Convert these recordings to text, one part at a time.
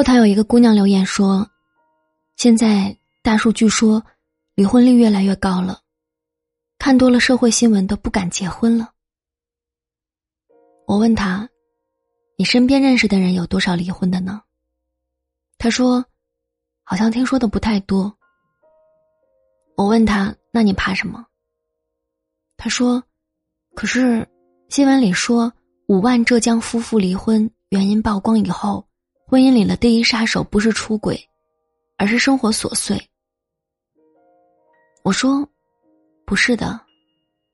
后台有一个姑娘留言说：“现在大数据说，离婚率越来越高了，看多了社会新闻都不敢结婚了。”我问她：“你身边认识的人有多少离婚的呢？”她说：“好像听说的不太多。”我问她：“那你怕什么？”她说：“可是新闻里说五万浙江夫妇离婚原因曝光以后。”婚姻里的第一杀手不是出轨，而是生活琐碎。我说，不是的，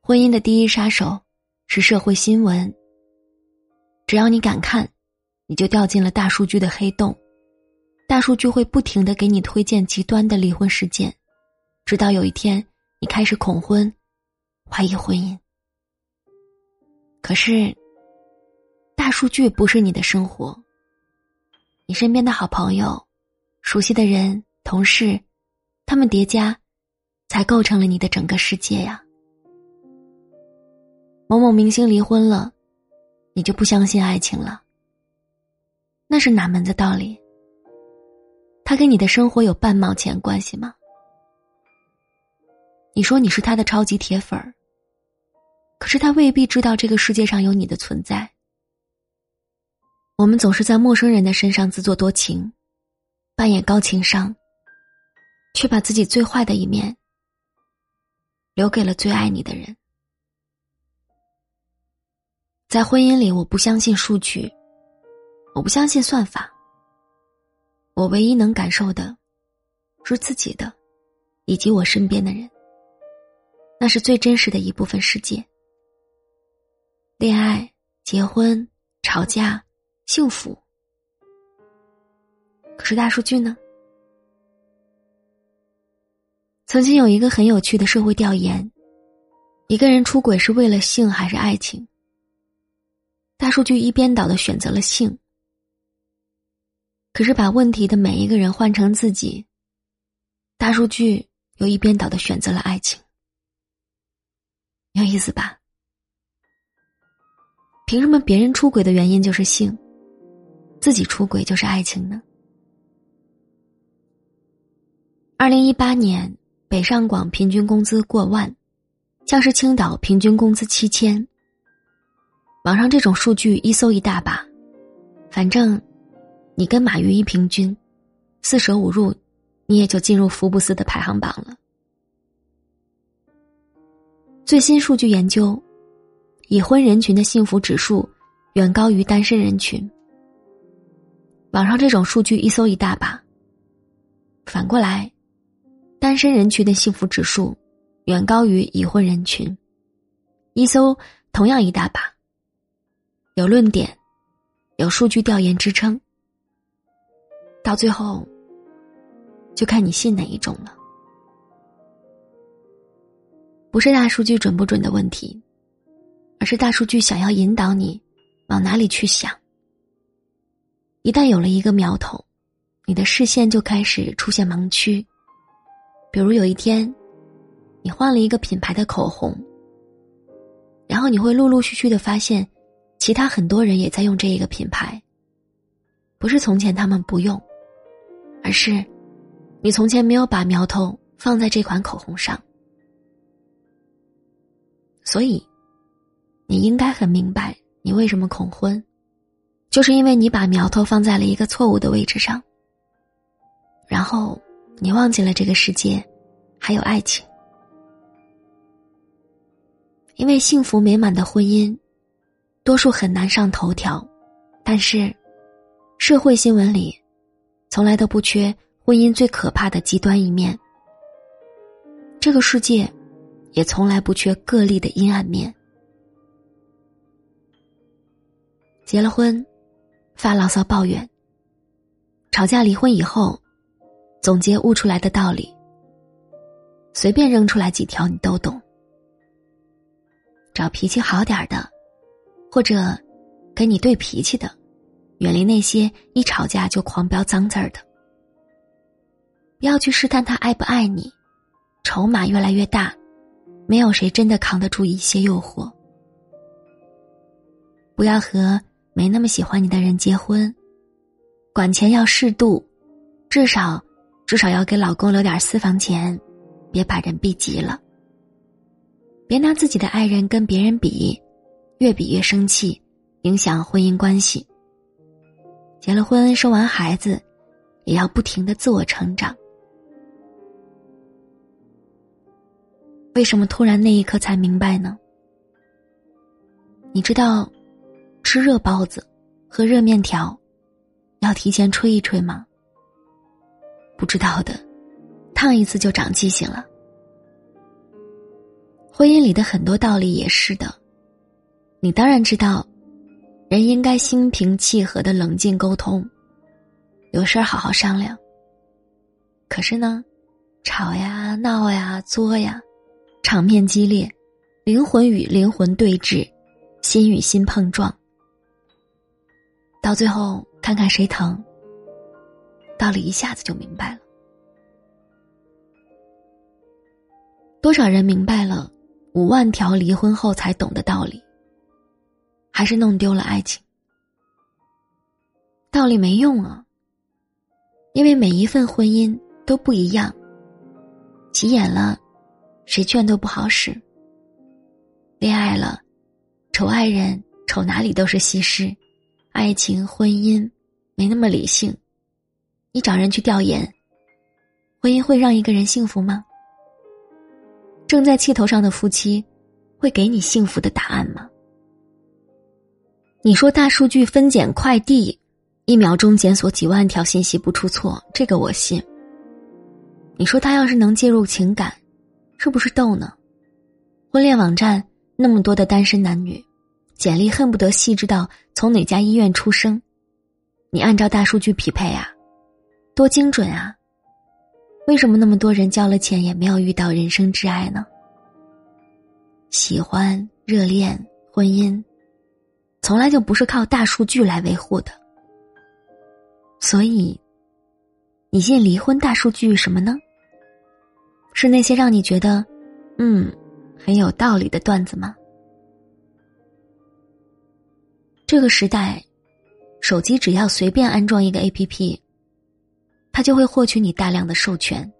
婚姻的第一杀手是社会新闻。只要你敢看，你就掉进了大数据的黑洞，大数据会不停的给你推荐极端的离婚事件，直到有一天你开始恐婚，怀疑婚姻。可是，大数据不是你的生活。你身边的好朋友、熟悉的人、同事，他们叠加，才构成了你的整个世界呀。某某明星离婚了，你就不相信爱情了？那是哪门子道理？他跟你的生活有半毛钱关系吗？你说你是他的超级铁粉儿，可是他未必知道这个世界上有你的存在。我们总是在陌生人的身上自作多情，扮演高情商，却把自己最坏的一面留给了最爱你的人。在婚姻里，我不相信数据，我不相信算法。我唯一能感受的，是自己的，以及我身边的人。那是最真实的一部分世界。恋爱、结婚、吵架。幸福，可是大数据呢？曾经有一个很有趣的社会调研：一个人出轨是为了性还是爱情？大数据一边倒的选择了性，可是把问题的每一个人换成自己，大数据又一边倒的选择了爱情。有意思吧？凭什么别人出轨的原因就是性？自己出轨就是爱情呢？二零一八年，北上广平均工资过万，像是青岛平均工资七千。网上这种数据一搜一大把，反正你跟马云一平均，四舍五入，你也就进入福布斯的排行榜了。最新数据研究，已婚人群的幸福指数远高于单身人群。网上这种数据一搜一大把。反过来，单身人群的幸福指数远高于已婚人群，一搜同样一大把。有论点，有数据调研支撑，到最后就看你信哪一种了。不是大数据准不准的问题，而是大数据想要引导你往哪里去想。一旦有了一个苗头，你的视线就开始出现盲区。比如有一天，你换了一个品牌的口红，然后你会陆陆续续的发现，其他很多人也在用这一个品牌。不是从前他们不用，而是你从前没有把苗头放在这款口红上。所以，你应该很明白你为什么恐婚。就是因为你把苗头放在了一个错误的位置上，然后你忘记了这个世界还有爱情。因为幸福美满的婚姻，多数很难上头条，但是社会新闻里从来都不缺婚姻最可怕的极端一面。这个世界也从来不缺个例的阴暗面。结了婚。发牢骚抱怨。吵架离婚以后，总结悟出来的道理。随便扔出来几条，你都懂。找脾气好点的，或者跟你对脾气的，远离那些一吵架就狂飙脏字儿的。不要去试探他爱不爱你，筹码越来越大，没有谁真的扛得住一些诱惑。不要和。没那么喜欢你的人结婚，管钱要适度，至少至少要给老公留点私房钱，别把人逼急了。别拿自己的爱人跟别人比，越比越生气，影响婚姻关系。结了婚，生完孩子，也要不停的自我成长。为什么突然那一刻才明白呢？你知道，吃热包子和热面条，要提前吹一吹吗？不知道的，烫一次就长记性了。婚姻里的很多道理也是的，你当然知道，人应该心平气和的冷静沟通，有事儿好好商量。可是呢，吵呀、闹呀、作呀。场面激烈，灵魂与灵魂对峙，心与心碰撞，到最后看看谁疼。道理一下子就明白了。多少人明白了五万条离婚后才懂的道理，还是弄丢了爱情。道理没用啊，因为每一份婚姻都不一样，急眼了。谁劝都不好使。恋爱了，丑爱人，丑哪里都是西施。爱情婚姻没那么理性。你找人去调研，婚姻会让一个人幸福吗？正在气头上的夫妻，会给你幸福的答案吗？你说大数据分拣快递，一秒钟检索几万条信息不出错，这个我信。你说他要是能介入情感？是不是逗呢？婚恋网站那么多的单身男女，简历恨不得细致到从哪家医院出生，你按照大数据匹配啊，多精准啊！为什么那么多人交了钱也没有遇到人生挚爱呢？喜欢、热恋、婚姻，从来就不是靠大数据来维护的。所以，你信离婚大数据什么呢？是那些让你觉得，嗯，很有道理的段子吗？这个时代，手机只要随便安装一个 A P P，它就会获取你大量的授权，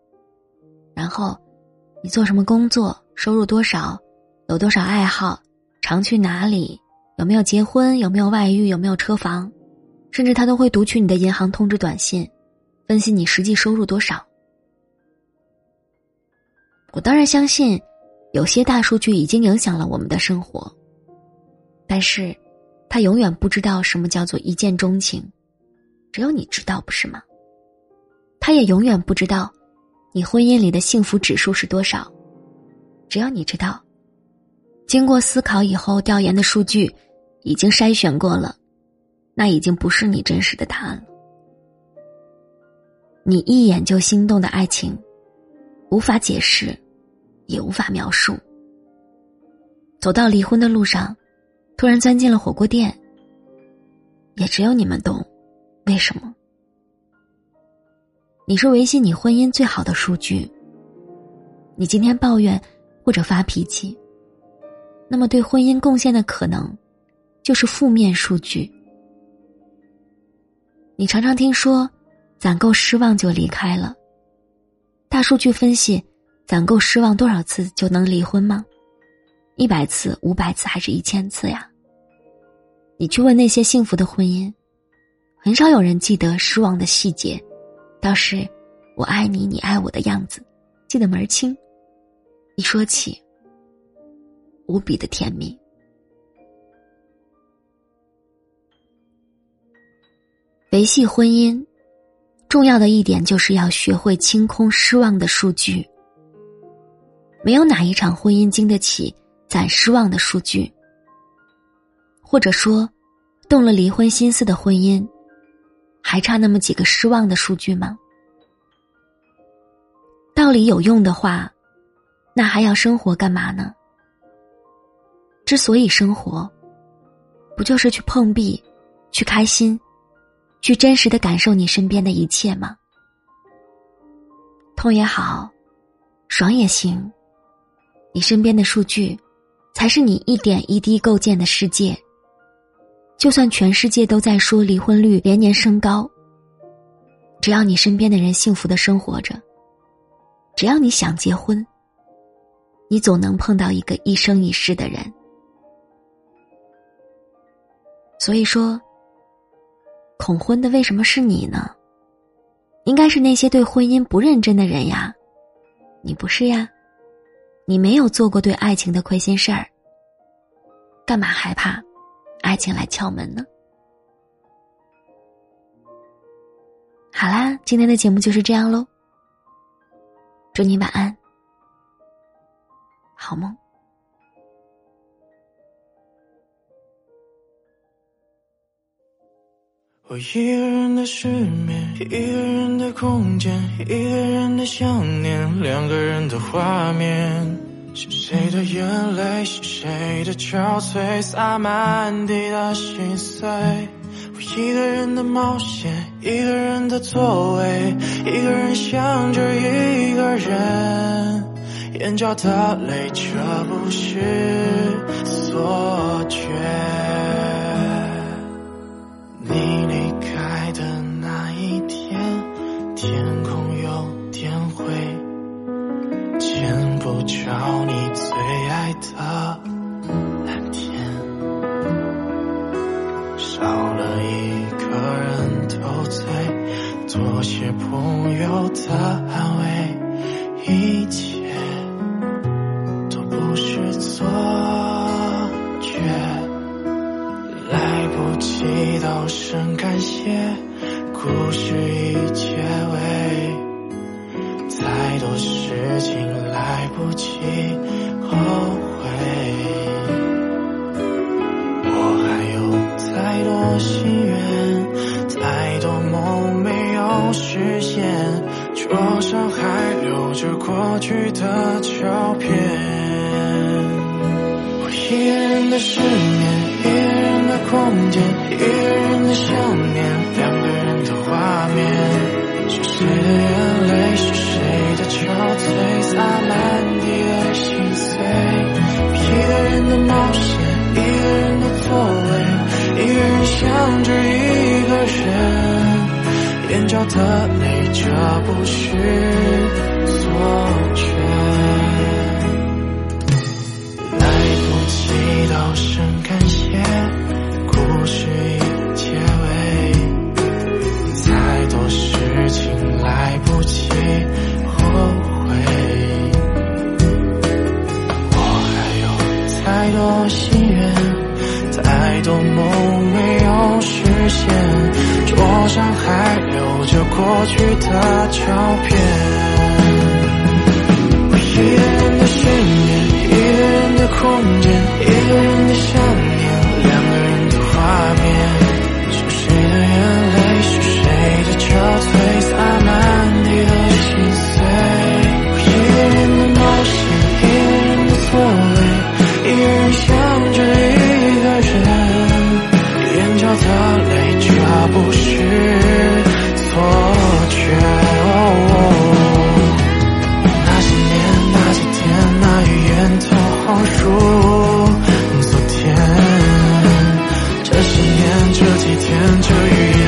然后你做什么工作，收入多少，有多少爱好，常去哪里，有没有结婚，有没有外遇，有没有车房，甚至他都会读取你的银行通知短信，分析你实际收入多少。我当然相信，有些大数据已经影响了我们的生活。但是，他永远不知道什么叫做一见钟情，只有你知道，不是吗？他也永远不知道，你婚姻里的幸福指数是多少，只有你知道。经过思考以后，调研的数据已经筛选过了，那已经不是你真实的答案了。你一眼就心动的爱情，无法解释。也无法描述。走到离婚的路上，突然钻进了火锅店。也只有你们懂，为什么？你是维系你婚姻最好的数据。你今天抱怨或者发脾气，那么对婚姻贡献的可能，就是负面数据。你常常听说，攒够失望就离开了。大数据分析。攒够失望多少次就能离婚吗？一百次、五百次还是一千次呀？你去问那些幸福的婚姻，很少有人记得失望的细节，倒是我爱你，你爱我的样子，记得门儿清。一说起，无比的甜蜜。维系婚姻，重要的一点就是要学会清空失望的数据。没有哪一场婚姻经得起攒失望的数据，或者说，动了离婚心思的婚姻，还差那么几个失望的数据吗？道理有用的话，那还要生活干嘛呢？之所以生活，不就是去碰壁，去开心，去真实的感受你身边的一切吗？痛也好，爽也行。你身边的数据，才是你一点一滴构建的世界。就算全世界都在说离婚率连年升高，只要你身边的人幸福的生活着，只要你想结婚，你总能碰到一个一生一世的人。所以说，恐婚的为什么是你呢？应该是那些对婚姻不认真的人呀，你不是呀？你没有做过对爱情的亏心事儿，干嘛害怕爱情来敲门呢？好啦，今天的节目就是这样喽。祝你晚安，好梦。我一个人的失眠，一个人的空间，一个人的想念，两个人的画面。是谁的眼泪，是谁的憔悴，洒满地的心碎。我一个人的冒险，一个人的座位，一个人想着一个人，眼角的泪，这不是错觉。多些朋友的安慰一起我，的泪。这不是错，去。的照片，我一个人的失眠，一个人的空间，一个人这几天这雨夜